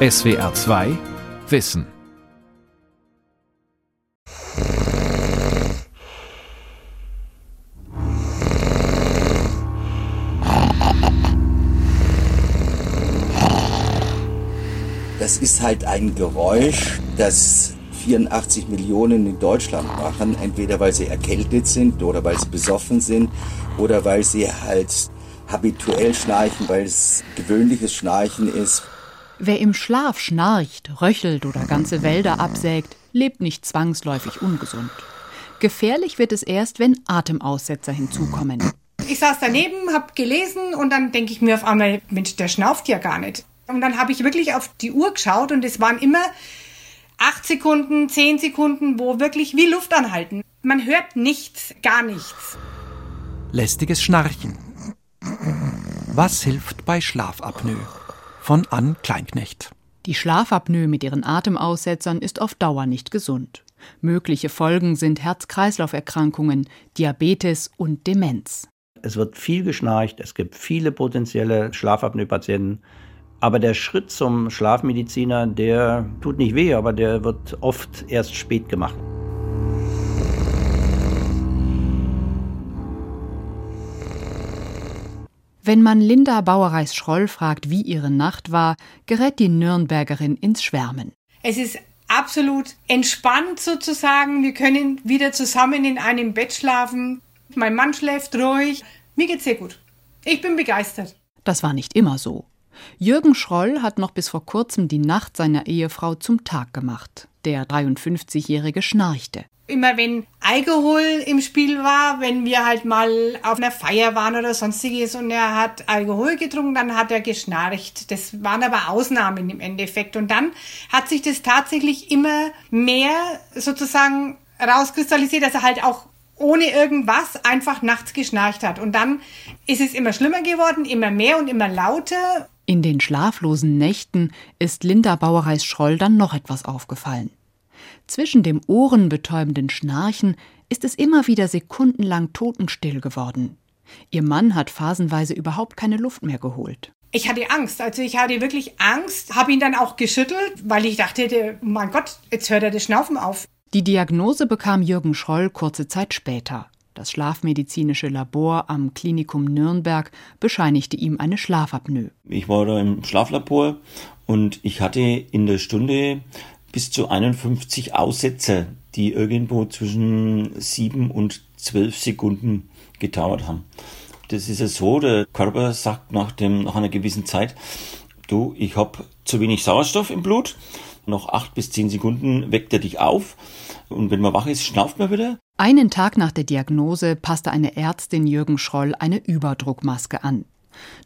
SWR 2 Wissen. Das ist halt ein Geräusch, das 84 Millionen in Deutschland machen, entweder weil sie erkältet sind oder weil sie besoffen sind oder weil sie halt habituell schnarchen, weil es gewöhnliches Schnarchen ist. Wer im Schlaf schnarcht, röchelt oder ganze Wälder absägt, lebt nicht zwangsläufig ungesund. Gefährlich wird es erst, wenn Atemaussetzer hinzukommen. Ich saß daneben, hab gelesen und dann denke ich mir auf einmal, Mensch, der schnauft ja gar nicht. Und dann habe ich wirklich auf die Uhr geschaut und es waren immer acht Sekunden, zehn Sekunden, wo wirklich wie Luft anhalten. Man hört nichts, gar nichts. Lästiges Schnarchen. Was hilft bei Schlafapnoe? Von Ann Kleinknecht. Die Schlafapnoe mit ihren Atemaussetzern ist auf Dauer nicht gesund. Mögliche Folgen sind Herz-Kreislauf-Erkrankungen, Diabetes und Demenz. Es wird viel geschnarcht, es gibt viele potenzielle Schlafapnoe-Patienten. Aber der Schritt zum Schlafmediziner, der tut nicht weh, aber der wird oft erst spät gemacht. Wenn man Linda Bauerreis-Schroll fragt, wie ihre Nacht war, gerät die Nürnbergerin ins Schwärmen. Es ist absolut entspannt sozusagen. Wir können wieder zusammen in einem Bett schlafen. Mein Mann schläft ruhig. Mir geht's sehr gut. Ich bin begeistert. Das war nicht immer so. Jürgen Schroll hat noch bis vor kurzem die Nacht seiner Ehefrau zum Tag gemacht. Der 53-Jährige schnarchte immer wenn Alkohol im Spiel war, wenn wir halt mal auf einer Feier waren oder sonstiges und er hat Alkohol getrunken, dann hat er geschnarcht. Das waren aber Ausnahmen im Endeffekt. Und dann hat sich das tatsächlich immer mehr sozusagen rauskristallisiert, dass er halt auch ohne irgendwas einfach nachts geschnarcht hat. Und dann ist es immer schlimmer geworden, immer mehr und immer lauter. In den schlaflosen Nächten ist Linda Bauerreis-Schroll dann noch etwas aufgefallen. Zwischen dem ohrenbetäubenden Schnarchen ist es immer wieder sekundenlang totenstill geworden. Ihr Mann hat phasenweise überhaupt keine Luft mehr geholt. Ich hatte Angst, also ich hatte wirklich Angst, habe ihn dann auch geschüttelt, weil ich dachte, mein Gott, jetzt hört er das Schnaufen auf. Die Diagnose bekam Jürgen Schroll kurze Zeit später. Das schlafmedizinische Labor am Klinikum Nürnberg bescheinigte ihm eine Schlafapnoe. Ich war da im Schlaflabor und ich hatte in der Stunde bis zu 51 Aussätze, die irgendwo zwischen sieben und zwölf Sekunden gedauert haben. Das ist ja so, der Körper sagt nach, dem, nach einer gewissen Zeit, du, ich habe zu wenig Sauerstoff im Blut, noch acht bis zehn Sekunden weckt er dich auf und wenn man wach ist, schnauft man wieder. Einen Tag nach der Diagnose passte eine Ärztin Jürgen Schroll eine Überdruckmaske an.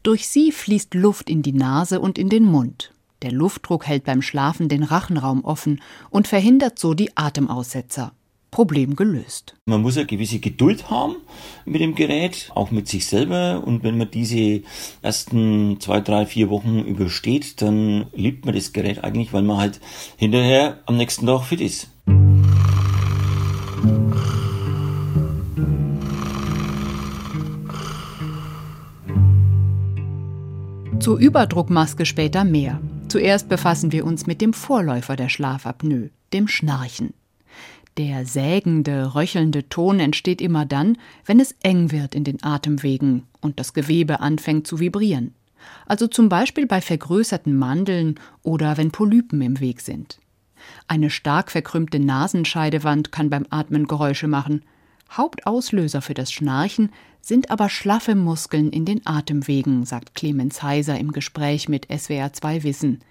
Durch sie fließt Luft in die Nase und in den Mund. Der Luftdruck hält beim Schlafen den Rachenraum offen und verhindert so die Atemaussetzer. Problem gelöst. Man muss eine gewisse Geduld haben mit dem Gerät, auch mit sich selber. Und wenn man diese ersten zwei, drei, vier Wochen übersteht, dann liebt man das Gerät eigentlich, weil man halt hinterher am nächsten Tag fit ist. Zur Überdruckmaske später mehr. Zuerst befassen wir uns mit dem Vorläufer der Schlafapnoe, dem Schnarchen. Der sägende, röchelnde Ton entsteht immer dann, wenn es eng wird in den Atemwegen und das Gewebe anfängt zu vibrieren. Also zum Beispiel bei vergrößerten Mandeln oder wenn Polypen im Weg sind. Eine stark verkrümmte Nasenscheidewand kann beim Atmen Geräusche machen. Hauptauslöser für das Schnarchen sind aber schlaffe Muskeln in den Atemwegen, sagt Clemens Heiser im Gespräch mit SWR 2 Wissen.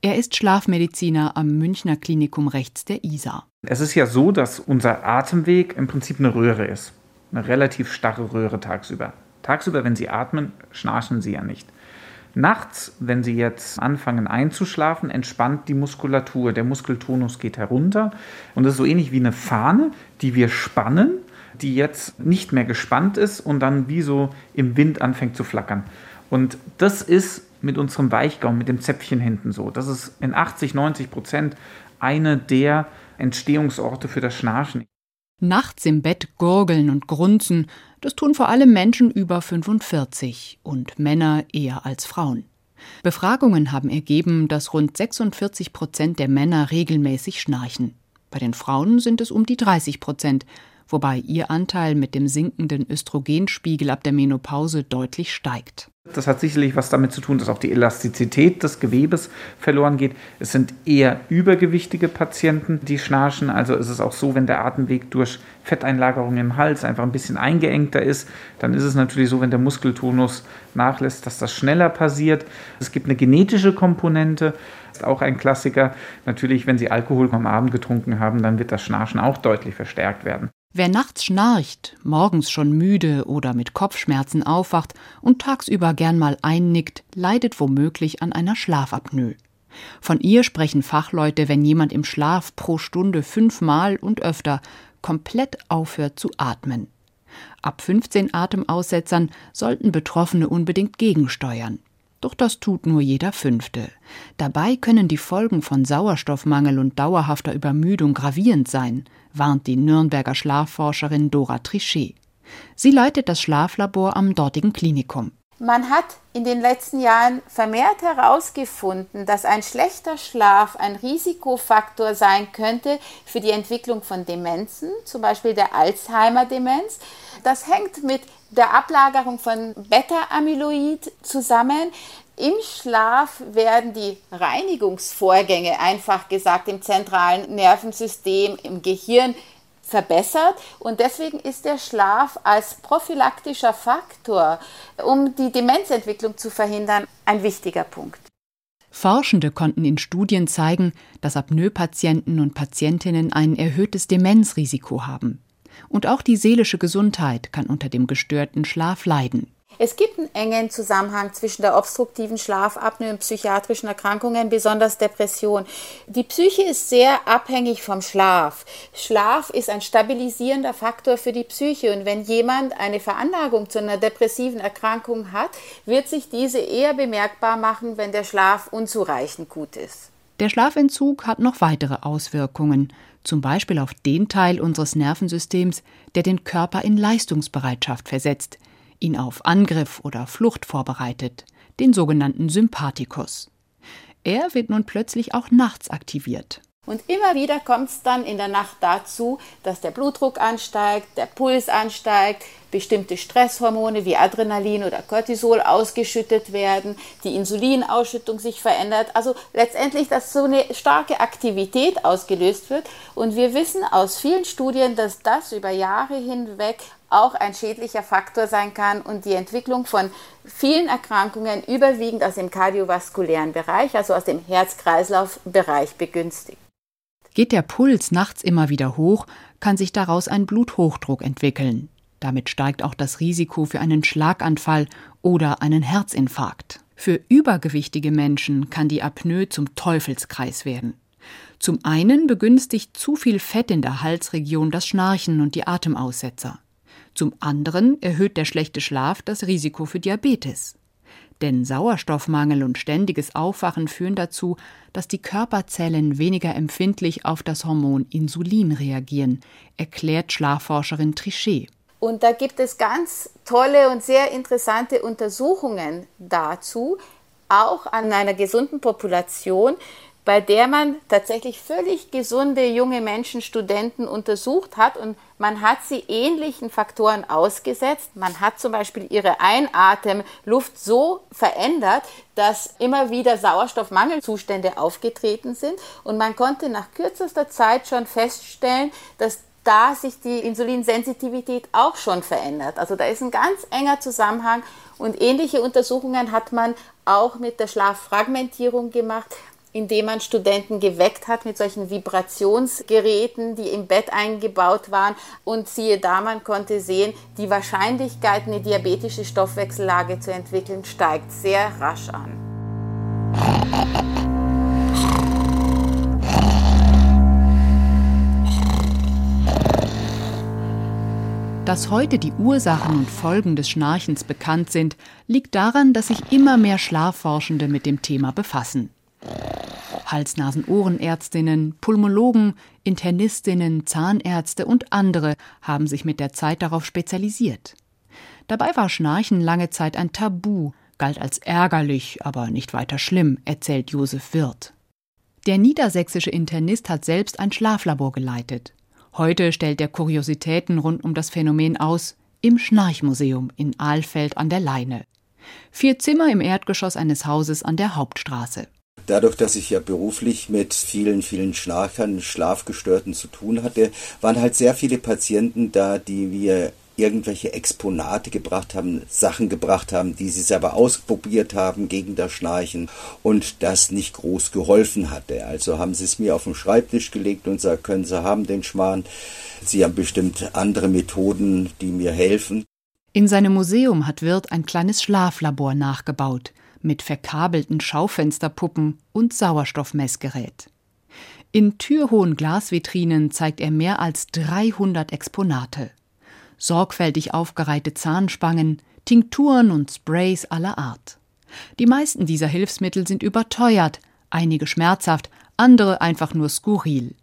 Er ist Schlafmediziner am Münchner Klinikum rechts der Isar. Es ist ja so, dass unser Atemweg im Prinzip eine Röhre ist. Eine relativ starre Röhre tagsüber. Tagsüber, wenn Sie atmen, schnarchen Sie ja nicht. Nachts, wenn Sie jetzt anfangen einzuschlafen, entspannt die Muskulatur. Der Muskeltonus geht herunter. Und das ist so ähnlich wie eine Fahne, die wir spannen die jetzt nicht mehr gespannt ist und dann wie so im Wind anfängt zu flackern. Und das ist mit unserem Weichgaumen, mit dem Zäpfchen hinten so. Das ist in 80, 90 Prozent eine der Entstehungsorte für das Schnarchen. Nachts im Bett gurgeln und grunzen, das tun vor allem Menschen über 45 und Männer eher als Frauen. Befragungen haben ergeben, dass rund 46 Prozent der Männer regelmäßig schnarchen. Bei den Frauen sind es um die 30 Prozent, wobei ihr Anteil mit dem sinkenden Östrogenspiegel ab der Menopause deutlich steigt. Das hat sicherlich was damit zu tun, dass auch die Elastizität des Gewebes verloren geht. Es sind eher übergewichtige Patienten, die schnarchen. Also ist es auch so, wenn der Atemweg durch Fetteinlagerung im Hals einfach ein bisschen eingeengter ist, dann ist es natürlich so, wenn der Muskeltonus nachlässt, dass das schneller passiert. Es gibt eine genetische Komponente, ist auch ein Klassiker. Natürlich, wenn Sie Alkohol am Abend getrunken haben, dann wird das Schnarchen auch deutlich verstärkt werden. Wer nachts schnarcht, morgens schon müde oder mit Kopfschmerzen aufwacht und tagsüber gern mal einnickt, leidet womöglich an einer Schlafapnoe. Von ihr sprechen Fachleute, wenn jemand im Schlaf pro Stunde fünfmal und öfter komplett aufhört zu atmen. Ab 15 Atemaussetzern sollten Betroffene unbedingt gegensteuern. Doch das tut nur jeder Fünfte. Dabei können die Folgen von Sauerstoffmangel und dauerhafter Übermüdung gravierend sein, warnt die Nürnberger Schlafforscherin Dora Trichet. Sie leitet das Schlaflabor am dortigen Klinikum. Man hat in den letzten Jahren vermehrt herausgefunden, dass ein schlechter Schlaf ein Risikofaktor sein könnte für die Entwicklung von Demenzen, zum Beispiel der Alzheimer-Demenz. Das hängt mit der Ablagerung von Beta-Amyloid zusammen. Im Schlaf werden die Reinigungsvorgänge, einfach gesagt, im zentralen Nervensystem, im Gehirn verbessert und deswegen ist der Schlaf als prophylaktischer Faktor, um die Demenzentwicklung zu verhindern, ein wichtiger Punkt. Forschende konnten in Studien zeigen, dass Apnoe-Patienten und Patientinnen ein erhöhtes Demenzrisiko haben. Und auch die seelische Gesundheit kann unter dem gestörten Schlaf leiden. Es gibt einen engen Zusammenhang zwischen der obstruktiven Schlafapnoe und psychiatrischen Erkrankungen, besonders Depression. Die Psyche ist sehr abhängig vom Schlaf. Schlaf ist ein stabilisierender Faktor für die Psyche und wenn jemand eine Veranlagung zu einer depressiven Erkrankung hat, wird sich diese eher bemerkbar machen, wenn der Schlaf unzureichend gut ist. Der Schlafentzug hat noch weitere Auswirkungen, zum Beispiel auf den Teil unseres Nervensystems, der den Körper in Leistungsbereitschaft versetzt, ihn auf Angriff oder Flucht vorbereitet, den sogenannten Sympathikus. Er wird nun plötzlich auch nachts aktiviert. Und immer wieder kommt es dann in der Nacht dazu, dass der Blutdruck ansteigt, der Puls ansteigt, bestimmte Stresshormone wie Adrenalin oder Cortisol ausgeschüttet werden, die Insulinausschüttung sich verändert. Also letztendlich, dass so eine starke Aktivität ausgelöst wird. Und wir wissen aus vielen Studien, dass das über Jahre hinweg auch ein schädlicher Faktor sein kann und die Entwicklung von vielen Erkrankungen überwiegend aus dem kardiovaskulären Bereich, also aus dem Herz-Kreislauf-Bereich begünstigt. Geht der Puls nachts immer wieder hoch, kann sich daraus ein Bluthochdruck entwickeln. Damit steigt auch das Risiko für einen Schlaganfall oder einen Herzinfarkt. Für übergewichtige Menschen kann die Apnoe zum Teufelskreis werden. Zum einen begünstigt zu viel Fett in der Halsregion das Schnarchen und die Atemaussetzer. Zum anderen erhöht der schlechte Schlaf das Risiko für Diabetes. Denn Sauerstoffmangel und ständiges Aufwachen führen dazu, dass die Körperzellen weniger empfindlich auf das Hormon Insulin reagieren, erklärt Schlafforscherin Trichet. Und da gibt es ganz tolle und sehr interessante Untersuchungen dazu, auch an einer gesunden Population, bei der man tatsächlich völlig gesunde junge Menschen, Studenten untersucht hat und man hat sie ähnlichen Faktoren ausgesetzt. Man hat zum Beispiel ihre Einatemluft so verändert, dass immer wieder Sauerstoffmangelzustände aufgetreten sind und man konnte nach kürzester Zeit schon feststellen, dass da sich die Insulinsensitivität auch schon verändert. Also da ist ein ganz enger Zusammenhang und ähnliche Untersuchungen hat man auch mit der Schlaffragmentierung gemacht indem man Studenten geweckt hat mit solchen Vibrationsgeräten, die im Bett eingebaut waren. Und siehe da, man konnte sehen, die Wahrscheinlichkeit, eine diabetische Stoffwechsellage zu entwickeln, steigt sehr rasch an. Dass heute die Ursachen und Folgen des Schnarchens bekannt sind, liegt daran, dass sich immer mehr Schlafforschende mit dem Thema befassen. Hals-Nasen-Ohrenärztinnen, Pulmologen, Internistinnen, Zahnärzte und andere haben sich mit der Zeit darauf spezialisiert. Dabei war Schnarchen lange Zeit ein Tabu, galt als ärgerlich, aber nicht weiter schlimm, erzählt Josef Wirth. Der niedersächsische Internist hat selbst ein Schlaflabor geleitet. Heute stellt er Kuriositäten rund um das Phänomen aus im Schnarchmuseum in Ahlfeld an der Leine. Vier Zimmer im Erdgeschoss eines Hauses an der Hauptstraße. Dadurch, dass ich ja beruflich mit vielen, vielen Schnarchern, Schlafgestörten zu tun hatte, waren halt sehr viele Patienten da, die wir irgendwelche Exponate gebracht haben, Sachen gebracht haben, die sie selber ausprobiert haben gegen das Schnarchen und das nicht groß geholfen hatte. Also haben sie es mir auf den Schreibtisch gelegt und gesagt, können Sie haben den Schmarrn. Sie haben bestimmt andere Methoden, die mir helfen. In seinem Museum hat Wirth ein kleines Schlaflabor nachgebaut mit verkabelten Schaufensterpuppen und Sauerstoffmessgerät. In türhohen Glasvitrinen zeigt er mehr als 300 Exponate sorgfältig aufgereihte Zahnspangen, Tinkturen und Sprays aller Art. Die meisten dieser Hilfsmittel sind überteuert, einige schmerzhaft, andere einfach nur skurril.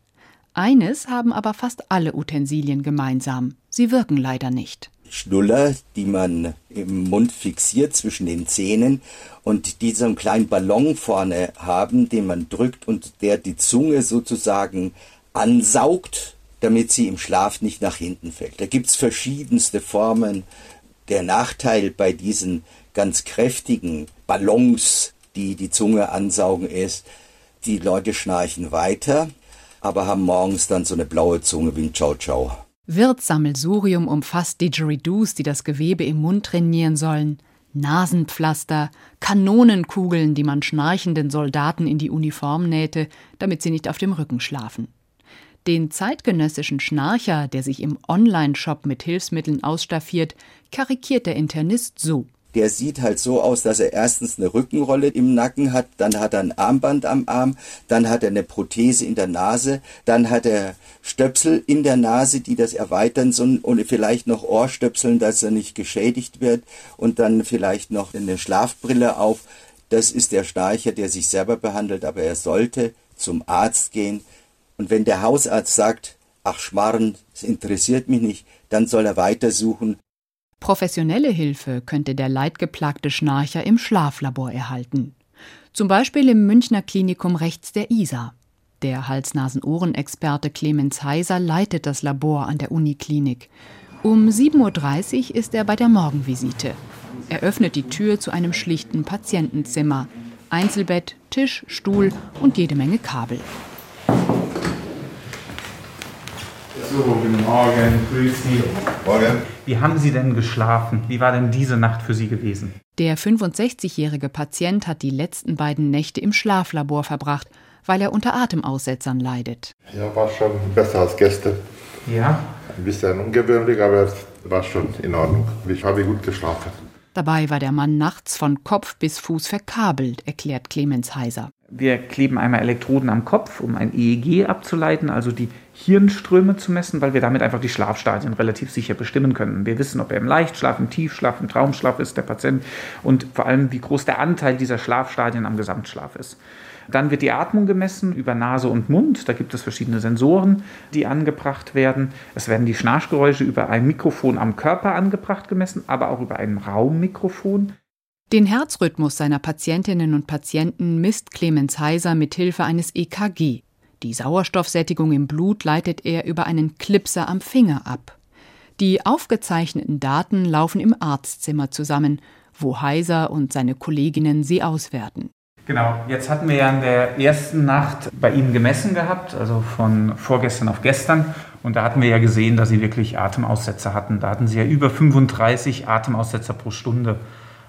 Eines haben aber fast alle Utensilien gemeinsam, sie wirken leider nicht. Schnuller, die man im Mund fixiert zwischen den Zähnen und die so einen kleinen Ballon vorne haben, den man drückt und der die Zunge sozusagen ansaugt damit sie im Schlaf nicht nach hinten fällt. Da gibt es verschiedenste Formen. Der Nachteil bei diesen ganz kräftigen Ballons, die die Zunge ansaugen, ist, die Leute schnarchen weiter, aber haben morgens dann so eine blaue Zunge wie ein Ciao Ciao. Wirtsammelsurium umfasst Didgeridoos, die das Gewebe im Mund trainieren sollen, Nasenpflaster, Kanonenkugeln, die man schnarchenden Soldaten in die Uniform nähte, damit sie nicht auf dem Rücken schlafen. Den zeitgenössischen Schnarcher, der sich im Online-Shop mit Hilfsmitteln ausstaffiert, karikiert der Internist so. Der sieht halt so aus, dass er erstens eine Rückenrolle im Nacken hat, dann hat er ein Armband am Arm, dann hat er eine Prothese in der Nase, dann hat er Stöpsel in der Nase, die das erweitern sollen und vielleicht noch Ohrstöpseln, dass er nicht geschädigt wird und dann vielleicht noch eine Schlafbrille auf. Das ist der Schnarcher, der sich selber behandelt, aber er sollte zum Arzt gehen, und wenn der Hausarzt sagt, ach Schmarrn, es interessiert mich nicht, dann soll er weitersuchen. Professionelle Hilfe könnte der leidgeplagte Schnarcher im Schlaflabor erhalten. Zum Beispiel im Münchner Klinikum rechts der Isar. Der Hals-Nasen-Ohren-Experte Clemens Heiser leitet das Labor an der Uniklinik. Um 7.30 Uhr ist er bei der Morgenvisite. Er öffnet die Tür zu einem schlichten Patientenzimmer. Einzelbett, Tisch, Stuhl und jede Menge Kabel. So, guten Morgen, grüß Sie. Morgen. Wie haben Sie denn geschlafen? Wie war denn diese Nacht für Sie gewesen? Der 65-jährige Patient hat die letzten beiden Nächte im Schlaflabor verbracht, weil er unter Atemaussetzern leidet. Ja, war schon besser als Gäste. Ja? Ein bisschen ungewöhnlich, aber es war schon in Ordnung. Ich habe gut geschlafen. Dabei war der Mann nachts von Kopf bis Fuß verkabelt, erklärt Clemens Heiser. Wir kleben einmal Elektroden am Kopf, um ein EEG abzuleiten, also die Hirnströme zu messen, weil wir damit einfach die Schlafstadien relativ sicher bestimmen können. Wir wissen, ob er im Leichtschlaf, im Tiefschlaf, im Traumschlaf ist, der Patient, und vor allem, wie groß der Anteil dieser Schlafstadien am Gesamtschlaf ist. Dann wird die Atmung gemessen über Nase und Mund. Da gibt es verschiedene Sensoren, die angebracht werden. Es werden die Schnarchgeräusche über ein Mikrofon am Körper angebracht gemessen, aber auch über ein Raummikrofon. Den Herzrhythmus seiner Patientinnen und Patienten misst Clemens Heiser mit Hilfe eines EKG. Die Sauerstoffsättigung im Blut leitet er über einen Clipser am Finger ab. Die aufgezeichneten Daten laufen im Arztzimmer zusammen, wo Heiser und seine Kolleginnen sie auswerten. Genau, jetzt hatten wir ja in der ersten Nacht bei Ihnen gemessen gehabt, also von vorgestern auf gestern. Und da hatten wir ja gesehen, dass Sie wirklich Atemaussetzer hatten. Da hatten Sie ja über 35 Atemaussetzer pro Stunde.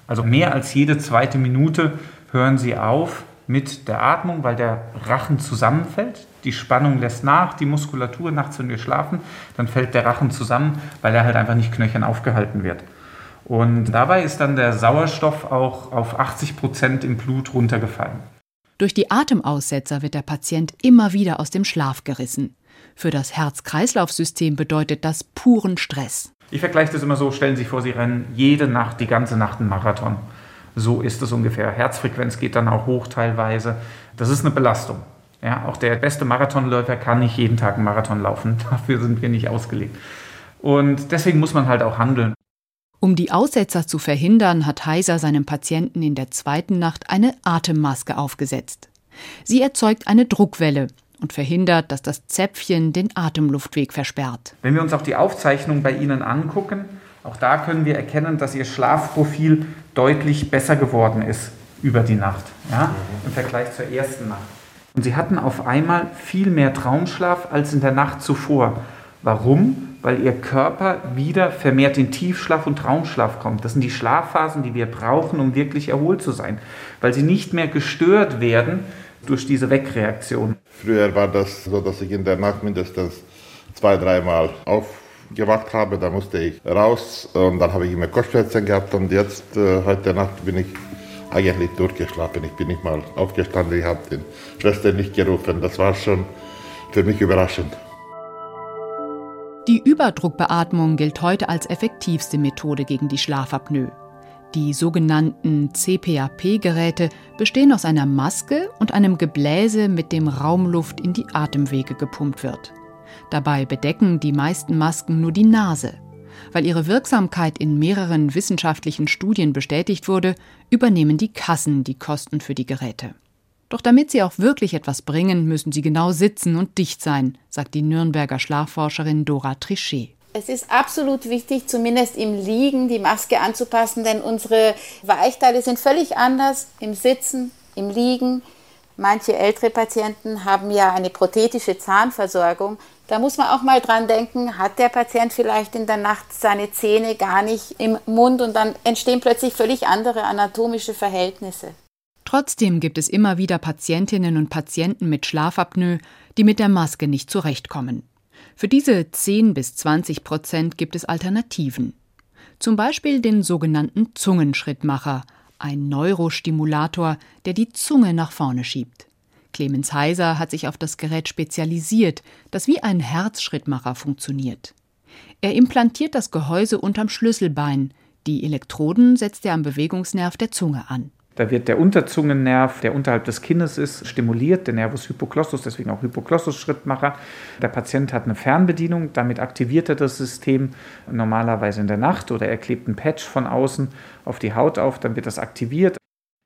Also mehr als jede zweite Minute hören Sie auf mit der Atmung, weil der Rachen zusammenfällt. Die Spannung lässt nach, die Muskulatur nachts, wenn wir schlafen, dann fällt der Rachen zusammen, weil er halt einfach nicht knöchern aufgehalten wird. Und dabei ist dann der Sauerstoff auch auf 80 Prozent im Blut runtergefallen. Durch die Atemaussetzer wird der Patient immer wieder aus dem Schlaf gerissen. Für das Herz-Kreislauf-System bedeutet das puren Stress. Ich vergleiche das immer so, stellen Sie sich vor, Sie rennen jede Nacht, die ganze Nacht einen Marathon. So ist es ungefähr. Herzfrequenz geht dann auch hoch teilweise. Das ist eine Belastung. Ja, auch der beste Marathonläufer kann nicht jeden Tag einen Marathon laufen. Dafür sind wir nicht ausgelegt. Und deswegen muss man halt auch handeln. Um die Aussetzer zu verhindern, hat Heiser seinem Patienten in der zweiten Nacht eine Atemmaske aufgesetzt. Sie erzeugt eine Druckwelle und verhindert, dass das Zäpfchen den Atemluftweg versperrt. Wenn wir uns auch die Aufzeichnung bei Ihnen angucken, auch da können wir erkennen, dass Ihr Schlafprofil deutlich besser geworden ist über die Nacht, ja, im Vergleich zur ersten Nacht. Und Sie hatten auf einmal viel mehr Traumschlaf als in der Nacht zuvor. Warum? Weil Ihr Körper wieder vermehrt in Tiefschlaf und Traumschlaf kommt. Das sind die Schlafphasen, die wir brauchen, um wirklich erholt zu sein. Weil sie nicht mehr gestört werden durch diese Wegreaktion. Früher war das so, dass ich in der Nacht mindestens zwei, dreimal aufgewacht habe. Da musste ich raus und dann habe ich immer Kopfschmerzen gehabt. Und jetzt, äh, heute Nacht, bin ich eigentlich durchgeschlafen. Ich bin nicht mal aufgestanden, ich habe den Schwester nicht gerufen. Das war schon für mich überraschend. Die Überdruckbeatmung gilt heute als effektivste Methode gegen die Schlafapnoe. Die sogenannten CPAP-Geräte bestehen aus einer Maske und einem Gebläse, mit dem Raumluft in die Atemwege gepumpt wird. Dabei bedecken die meisten Masken nur die Nase. Weil ihre Wirksamkeit in mehreren wissenschaftlichen Studien bestätigt wurde, übernehmen die Kassen die Kosten für die Geräte. Doch damit sie auch wirklich etwas bringen, müssen sie genau sitzen und dicht sein, sagt die Nürnberger Schlafforscherin Dora Trichet. Es ist absolut wichtig, zumindest im Liegen die Maske anzupassen, denn unsere Weichteile sind völlig anders im Sitzen, im Liegen. Manche ältere Patienten haben ja eine prothetische Zahnversorgung. Da muss man auch mal dran denken, hat der Patient vielleicht in der Nacht seine Zähne gar nicht im Mund und dann entstehen plötzlich völlig andere anatomische Verhältnisse. Trotzdem gibt es immer wieder Patientinnen und Patienten mit Schlafapnoe, die mit der Maske nicht zurechtkommen. Für diese 10 bis 20 Prozent gibt es Alternativen. Zum Beispiel den sogenannten Zungenschrittmacher, ein Neurostimulator, der die Zunge nach vorne schiebt. Clemens Heiser hat sich auf das Gerät spezialisiert, das wie ein Herzschrittmacher funktioniert. Er implantiert das Gehäuse unterm Schlüsselbein, die Elektroden setzt er am Bewegungsnerv der Zunge an. Da wird der Unterzungennerv, der unterhalb des Kinnes ist, stimuliert, der Nervus hypoglossus, deswegen auch Hypoglossus-Schrittmacher. Der Patient hat eine Fernbedienung, damit aktiviert er das System normalerweise in der Nacht oder er klebt ein Patch von außen auf die Haut auf, dann wird das aktiviert.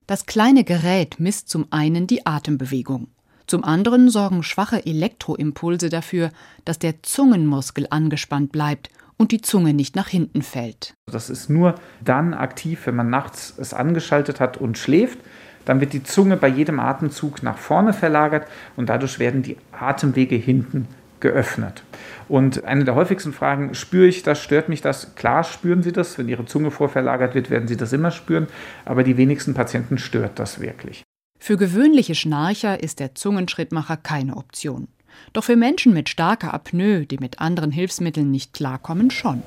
Das kleine Gerät misst zum einen die Atembewegung. Zum anderen sorgen schwache Elektroimpulse dafür, dass der Zungenmuskel angespannt bleibt und die Zunge nicht nach hinten fällt. Das ist nur dann aktiv, wenn man nachts es angeschaltet hat und schläft. Dann wird die Zunge bei jedem Atemzug nach vorne verlagert und dadurch werden die Atemwege hinten geöffnet. Und eine der häufigsten Fragen, spüre ich das, stört mich das? Klar spüren Sie das. Wenn Ihre Zunge vorverlagert wird, werden Sie das immer spüren. Aber die wenigsten Patienten stört das wirklich. Für gewöhnliche Schnarcher ist der Zungenschrittmacher keine Option. Doch für Menschen mit starker Apnoe, die mit anderen Hilfsmitteln nicht klarkommen, schon.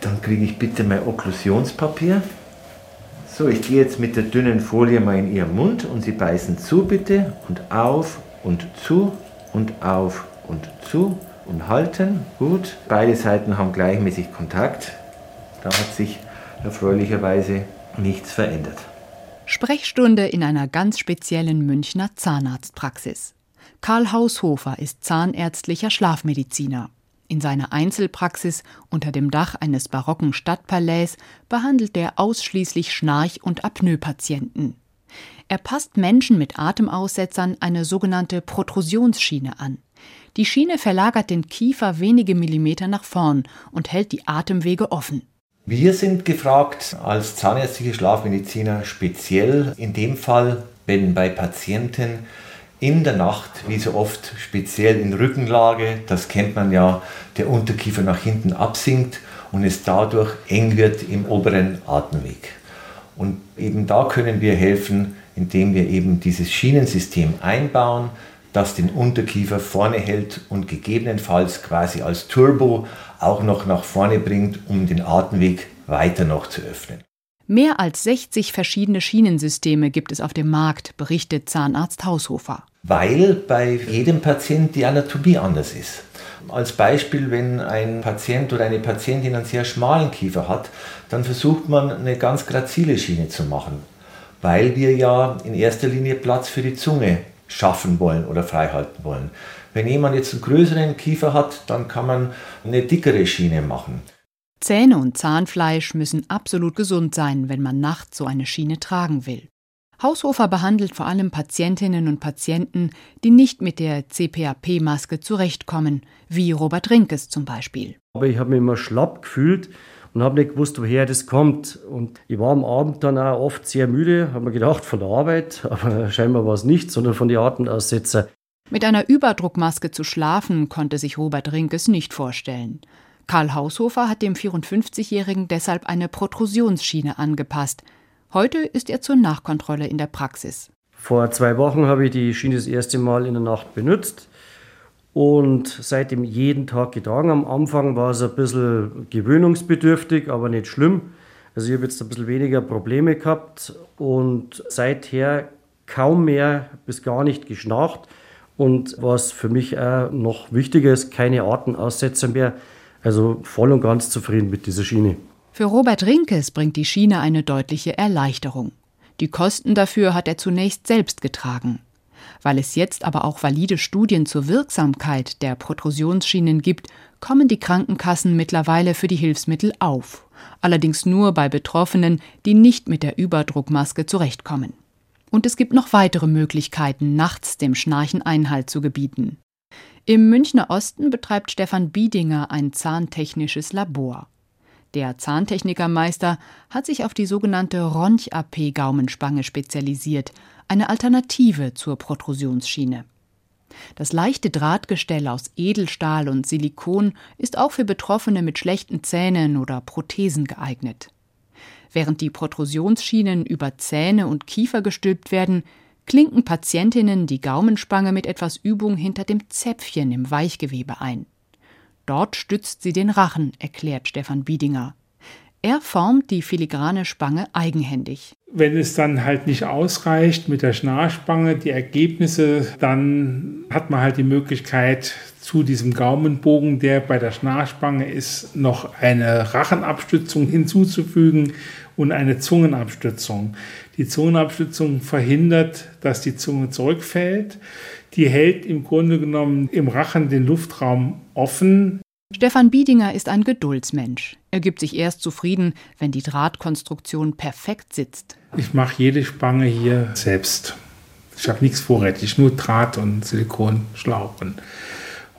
Dann kriege ich bitte mein Okklusionspapier. So, ich gehe jetzt mit der dünnen Folie mal in Ihren Mund und Sie beißen zu bitte und auf und zu und auf und zu und halten. Gut, beide Seiten haben gleichmäßig Kontakt. Da hat sich erfreulicherweise nichts verändert. Sprechstunde in einer ganz speziellen Münchner Zahnarztpraxis. Karl Haushofer ist zahnärztlicher Schlafmediziner. In seiner Einzelpraxis unter dem Dach eines barocken Stadtpalais behandelt er ausschließlich Schnarch- und Apnoe-Patienten. Er passt Menschen mit Atemaussetzern eine sogenannte Protrusionsschiene an. Die Schiene verlagert den Kiefer wenige Millimeter nach vorn und hält die Atemwege offen. Wir sind gefragt als zahnärztliche Schlafmediziner speziell in dem Fall, wenn bei Patienten in der Nacht, wie so oft, speziell in Rückenlage, das kennt man ja, der Unterkiefer nach hinten absinkt und es dadurch eng wird im oberen Atemweg. Und eben da können wir helfen, indem wir eben dieses Schienensystem einbauen, das den Unterkiefer vorne hält und gegebenenfalls quasi als Turbo auch noch nach vorne bringt, um den Atemweg weiter noch zu öffnen. Mehr als 60 verschiedene Schienensysteme gibt es auf dem Markt, berichtet Zahnarzt Haushofer. Weil bei jedem Patient die Anatomie anders ist. Als Beispiel, wenn ein Patient oder eine Patientin einen sehr schmalen Kiefer hat, dann versucht man eine ganz grazile Schiene zu machen, weil wir ja in erster Linie Platz für die Zunge schaffen wollen oder freihalten wollen. Wenn jemand jetzt einen größeren Kiefer hat, dann kann man eine dickere Schiene machen. Zähne und Zahnfleisch müssen absolut gesund sein, wenn man nachts so eine Schiene tragen will. Haushofer behandelt vor allem Patientinnen und Patienten, die nicht mit der CPAP-Maske zurechtkommen, wie Robert Rinkes zum Beispiel. Aber ich habe mich immer schlapp gefühlt und habe nicht gewusst, woher das kommt. Und ich war am Abend dann auch oft sehr müde, habe mir gedacht, von der Arbeit, aber scheinbar war es nicht, sondern von den Atemaussetzer. Mit einer Überdruckmaske zu schlafen konnte sich Robert Rinkes nicht vorstellen. Karl Haushofer hat dem 54-Jährigen deshalb eine Protrusionsschiene angepasst. Heute ist er zur Nachkontrolle in der Praxis. Vor zwei Wochen habe ich die Schiene das erste Mal in der Nacht benutzt und seitdem jeden Tag getragen. Am Anfang war es ein bisschen gewöhnungsbedürftig, aber nicht schlimm. Also ich habe jetzt ein bisschen weniger Probleme gehabt und seither kaum mehr bis gar nicht geschnarcht. Und was für mich auch noch wichtiger ist, keine Atemaussetzer mehr. Also voll und ganz zufrieden mit dieser Schiene. Für Robert Rinkes bringt die Schiene eine deutliche Erleichterung. Die Kosten dafür hat er zunächst selbst getragen. Weil es jetzt aber auch valide Studien zur Wirksamkeit der Protrusionsschienen gibt, kommen die Krankenkassen mittlerweile für die Hilfsmittel auf. Allerdings nur bei Betroffenen, die nicht mit der Überdruckmaske zurechtkommen. Und es gibt noch weitere Möglichkeiten, nachts dem Schnarchen Einhalt zu gebieten. Im Münchner Osten betreibt Stefan Biedinger ein zahntechnisches Labor. Der Zahntechnikermeister hat sich auf die sogenannte Ronch-AP-Gaumenspange spezialisiert, eine Alternative zur Protrusionsschiene. Das leichte Drahtgestell aus Edelstahl und Silikon ist auch für Betroffene mit schlechten Zähnen oder Prothesen geeignet. Während die Protrusionsschienen über Zähne und Kiefer gestülpt werden, klinken Patientinnen die Gaumenspange mit etwas Übung hinter dem Zäpfchen im Weichgewebe ein. Dort stützt sie den Rachen, erklärt Stefan Biedinger. Er formt die filigrane Spange eigenhändig. Wenn es dann halt nicht ausreicht mit der Schnarrspange, die Ergebnisse, dann hat man halt die Möglichkeit, zu diesem Gaumenbogen, der bei der Schnarrspange ist, noch eine Rachenabstützung hinzuzufügen und eine Zungenabstützung. Die Zungenabstützung verhindert, dass die Zunge zurückfällt. Die hält im Grunde genommen im Rachen den Luftraum offen. Stefan Biedinger ist ein Geduldsmensch. Er gibt sich erst zufrieden, wenn die Drahtkonstruktion perfekt sitzt. Ich mache jede Spange hier selbst. Ich habe nichts vorrätig, nur Draht und Silikonschlauch.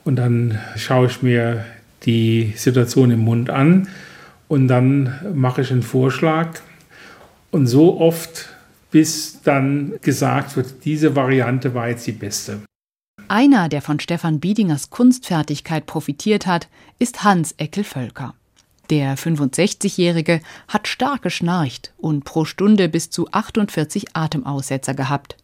Und dann schaue ich mir die Situation im Mund an und dann mache ich einen Vorschlag. Und so oft, bis dann gesagt wird, diese Variante war jetzt die beste. Einer, der von Stefan Biedingers Kunstfertigkeit profitiert hat, ist Hans Eckel-Völker. Der 65-Jährige hat stark geschnarcht und pro Stunde bis zu 48 Atemaussetzer gehabt.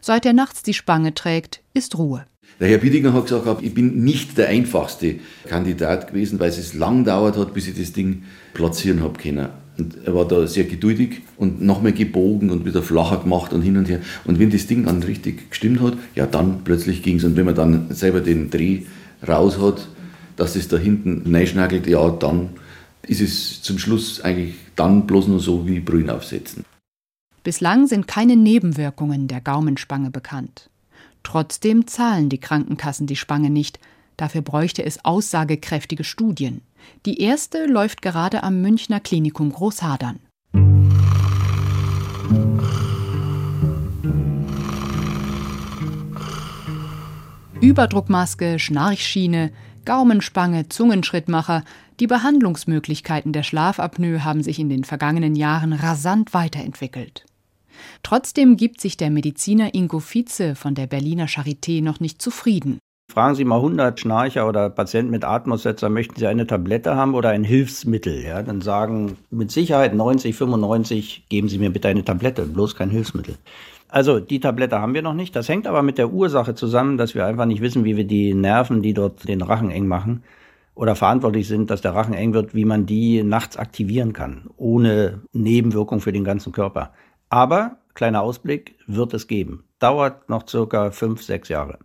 Seit er nachts die Spange trägt, ist Ruhe. Der Herr Biedinger hat gesagt, ich bin nicht der einfachste Kandidat gewesen, weil es lang dauert hat, bis ich das Ding platzieren habe können. Und er war da sehr geduldig und nochmal gebogen und wieder flacher gemacht und hin und her. Und wenn das Ding dann richtig gestimmt hat, ja, dann plötzlich ging es. Und wenn man dann selber den Dreh raus hat, dass es da hinten reinschnackelt, ja, dann ist es zum Schluss eigentlich dann bloß nur so wie Brühen aufsetzen. Bislang sind keine Nebenwirkungen der Gaumenspange bekannt. Trotzdem zahlen die Krankenkassen die Spange nicht. Dafür bräuchte es aussagekräftige Studien. Die erste läuft gerade am Münchner Klinikum Großhadern. Überdruckmaske, Schnarchschiene, Gaumenspange, Zungenschrittmacher, die Behandlungsmöglichkeiten der Schlafapnoe haben sich in den vergangenen Jahren rasant weiterentwickelt. Trotzdem gibt sich der Mediziner Ingo Vize von der Berliner Charité noch nicht zufrieden. Fragen Sie mal 100 Schnarcher oder Patienten mit Atmungssetzer, möchten Sie eine Tablette haben oder ein Hilfsmittel? Ja, dann sagen mit Sicherheit 90, 95, geben Sie mir bitte eine Tablette, bloß kein Hilfsmittel. Also die Tablette haben wir noch nicht. Das hängt aber mit der Ursache zusammen, dass wir einfach nicht wissen, wie wir die Nerven, die dort den Rachen eng machen oder verantwortlich sind, dass der Rachen eng wird, wie man die nachts aktivieren kann, ohne Nebenwirkung für den ganzen Körper. Aber, kleiner Ausblick, wird es geben. Dauert noch circa fünf, sechs Jahre.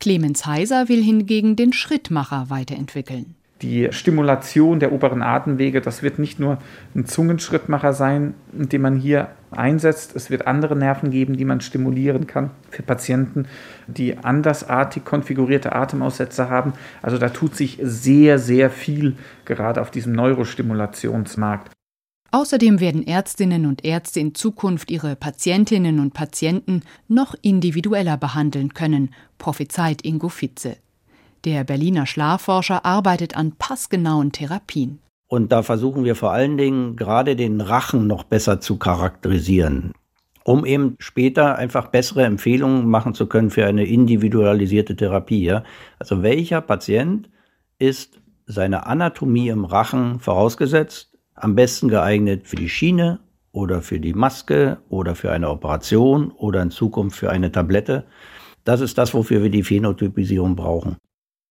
Clemens Heiser will hingegen den Schrittmacher weiterentwickeln. Die Stimulation der oberen Atemwege, das wird nicht nur ein Zungenschrittmacher sein, den man hier einsetzt. Es wird andere Nerven geben, die man stimulieren kann für Patienten, die andersartig konfigurierte Atemaussätze haben. Also da tut sich sehr, sehr viel gerade auf diesem Neurostimulationsmarkt. Außerdem werden Ärztinnen und Ärzte in Zukunft ihre Patientinnen und Patienten noch individueller behandeln können, prophezeit Ingo Fitze. Der Berliner Schlafforscher arbeitet an passgenauen Therapien. Und da versuchen wir vor allen Dingen gerade den Rachen noch besser zu charakterisieren, um eben später einfach bessere Empfehlungen machen zu können für eine individualisierte Therapie. Also welcher Patient ist seine Anatomie im Rachen vorausgesetzt, am besten geeignet für die Schiene oder für die Maske oder für eine Operation oder in Zukunft für eine Tablette. Das ist das, wofür wir die Phänotypisierung brauchen.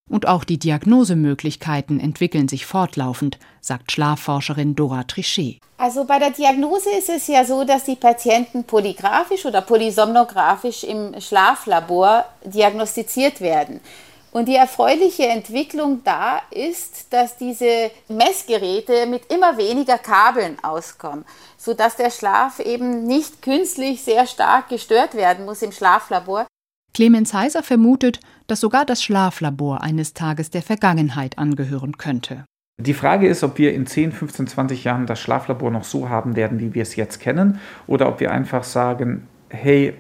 Und auch die Diagnosemöglichkeiten entwickeln sich fortlaufend, sagt Schlafforscherin Dora Trichet. Also bei der Diagnose ist es ja so, dass die Patienten polygraphisch oder polysomnographisch im Schlaflabor diagnostiziert werden. Und die erfreuliche Entwicklung da ist, dass diese Messgeräte mit immer weniger Kabeln auskommen, sodass der Schlaf eben nicht künstlich sehr stark gestört werden muss im Schlaflabor. Clemens Heiser vermutet, dass sogar das Schlaflabor eines Tages der Vergangenheit angehören könnte. Die Frage ist, ob wir in 10, 15, 20 Jahren das Schlaflabor noch so haben werden, wie wir es jetzt kennen, oder ob wir einfach sagen, hey,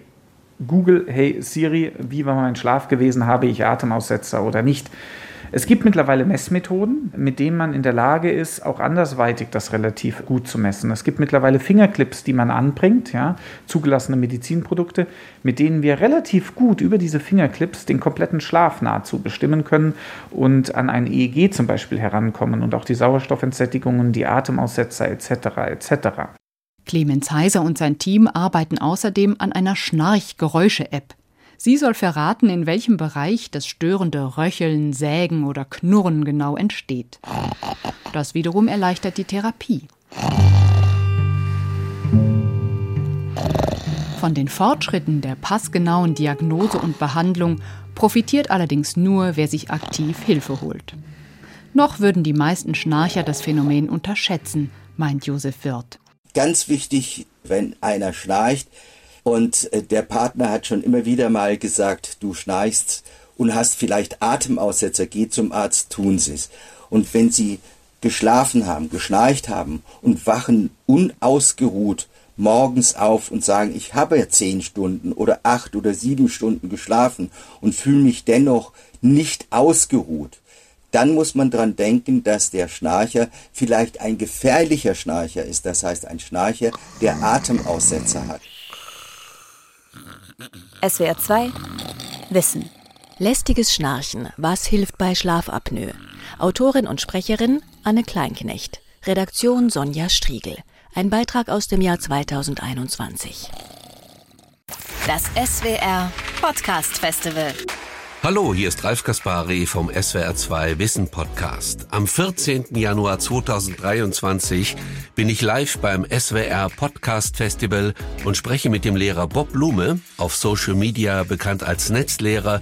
Google, hey Siri, wie war mein Schlaf gewesen, habe ich Atemaussetzer oder nicht? Es gibt mittlerweile Messmethoden, mit denen man in der Lage ist, auch andersweitig das relativ gut zu messen. Es gibt mittlerweile Fingerclips, die man anbringt, ja, zugelassene Medizinprodukte, mit denen wir relativ gut über diese Fingerclips den kompletten Schlaf nahezu bestimmen können und an ein EEG zum Beispiel herankommen und auch die Sauerstoffentsättigungen, die Atemaussetzer etc. etc. Clemens Heiser und sein Team arbeiten außerdem an einer Schnarchgeräusche-App. Sie soll verraten, in welchem Bereich das störende Röcheln, Sägen oder Knurren genau entsteht. Das wiederum erleichtert die Therapie. Von den Fortschritten der passgenauen Diagnose und Behandlung profitiert allerdings nur, wer sich aktiv Hilfe holt. Noch würden die meisten Schnarcher das Phänomen unterschätzen, meint Josef Wirth. Ganz wichtig, wenn einer schnarcht und äh, der Partner hat schon immer wieder mal gesagt, du schnarchst und hast vielleicht Atemaussetzer, geh zum Arzt, tun Sie es. Und wenn Sie geschlafen haben, geschnarcht haben und wachen unausgeruht morgens auf und sagen, ich habe ja zehn Stunden oder acht oder sieben Stunden geschlafen und fühle mich dennoch nicht ausgeruht, dann muss man dran denken, dass der Schnarcher vielleicht ein gefährlicher Schnarcher ist. Das heißt, ein Schnarcher, der Atemaussetzer hat. SWR 2 Wissen. Lästiges Schnarchen. Was hilft bei Schlafapnoe? Autorin und Sprecherin Anne Kleinknecht. Redaktion Sonja Striegel. Ein Beitrag aus dem Jahr 2021. Das SWR Podcast Festival. Hallo, hier ist Ralf Kaspari vom SWR2 Wissen Podcast. Am 14. Januar 2023 bin ich live beim SWR Podcast Festival und spreche mit dem Lehrer Bob Blume, auf Social Media bekannt als Netzlehrer,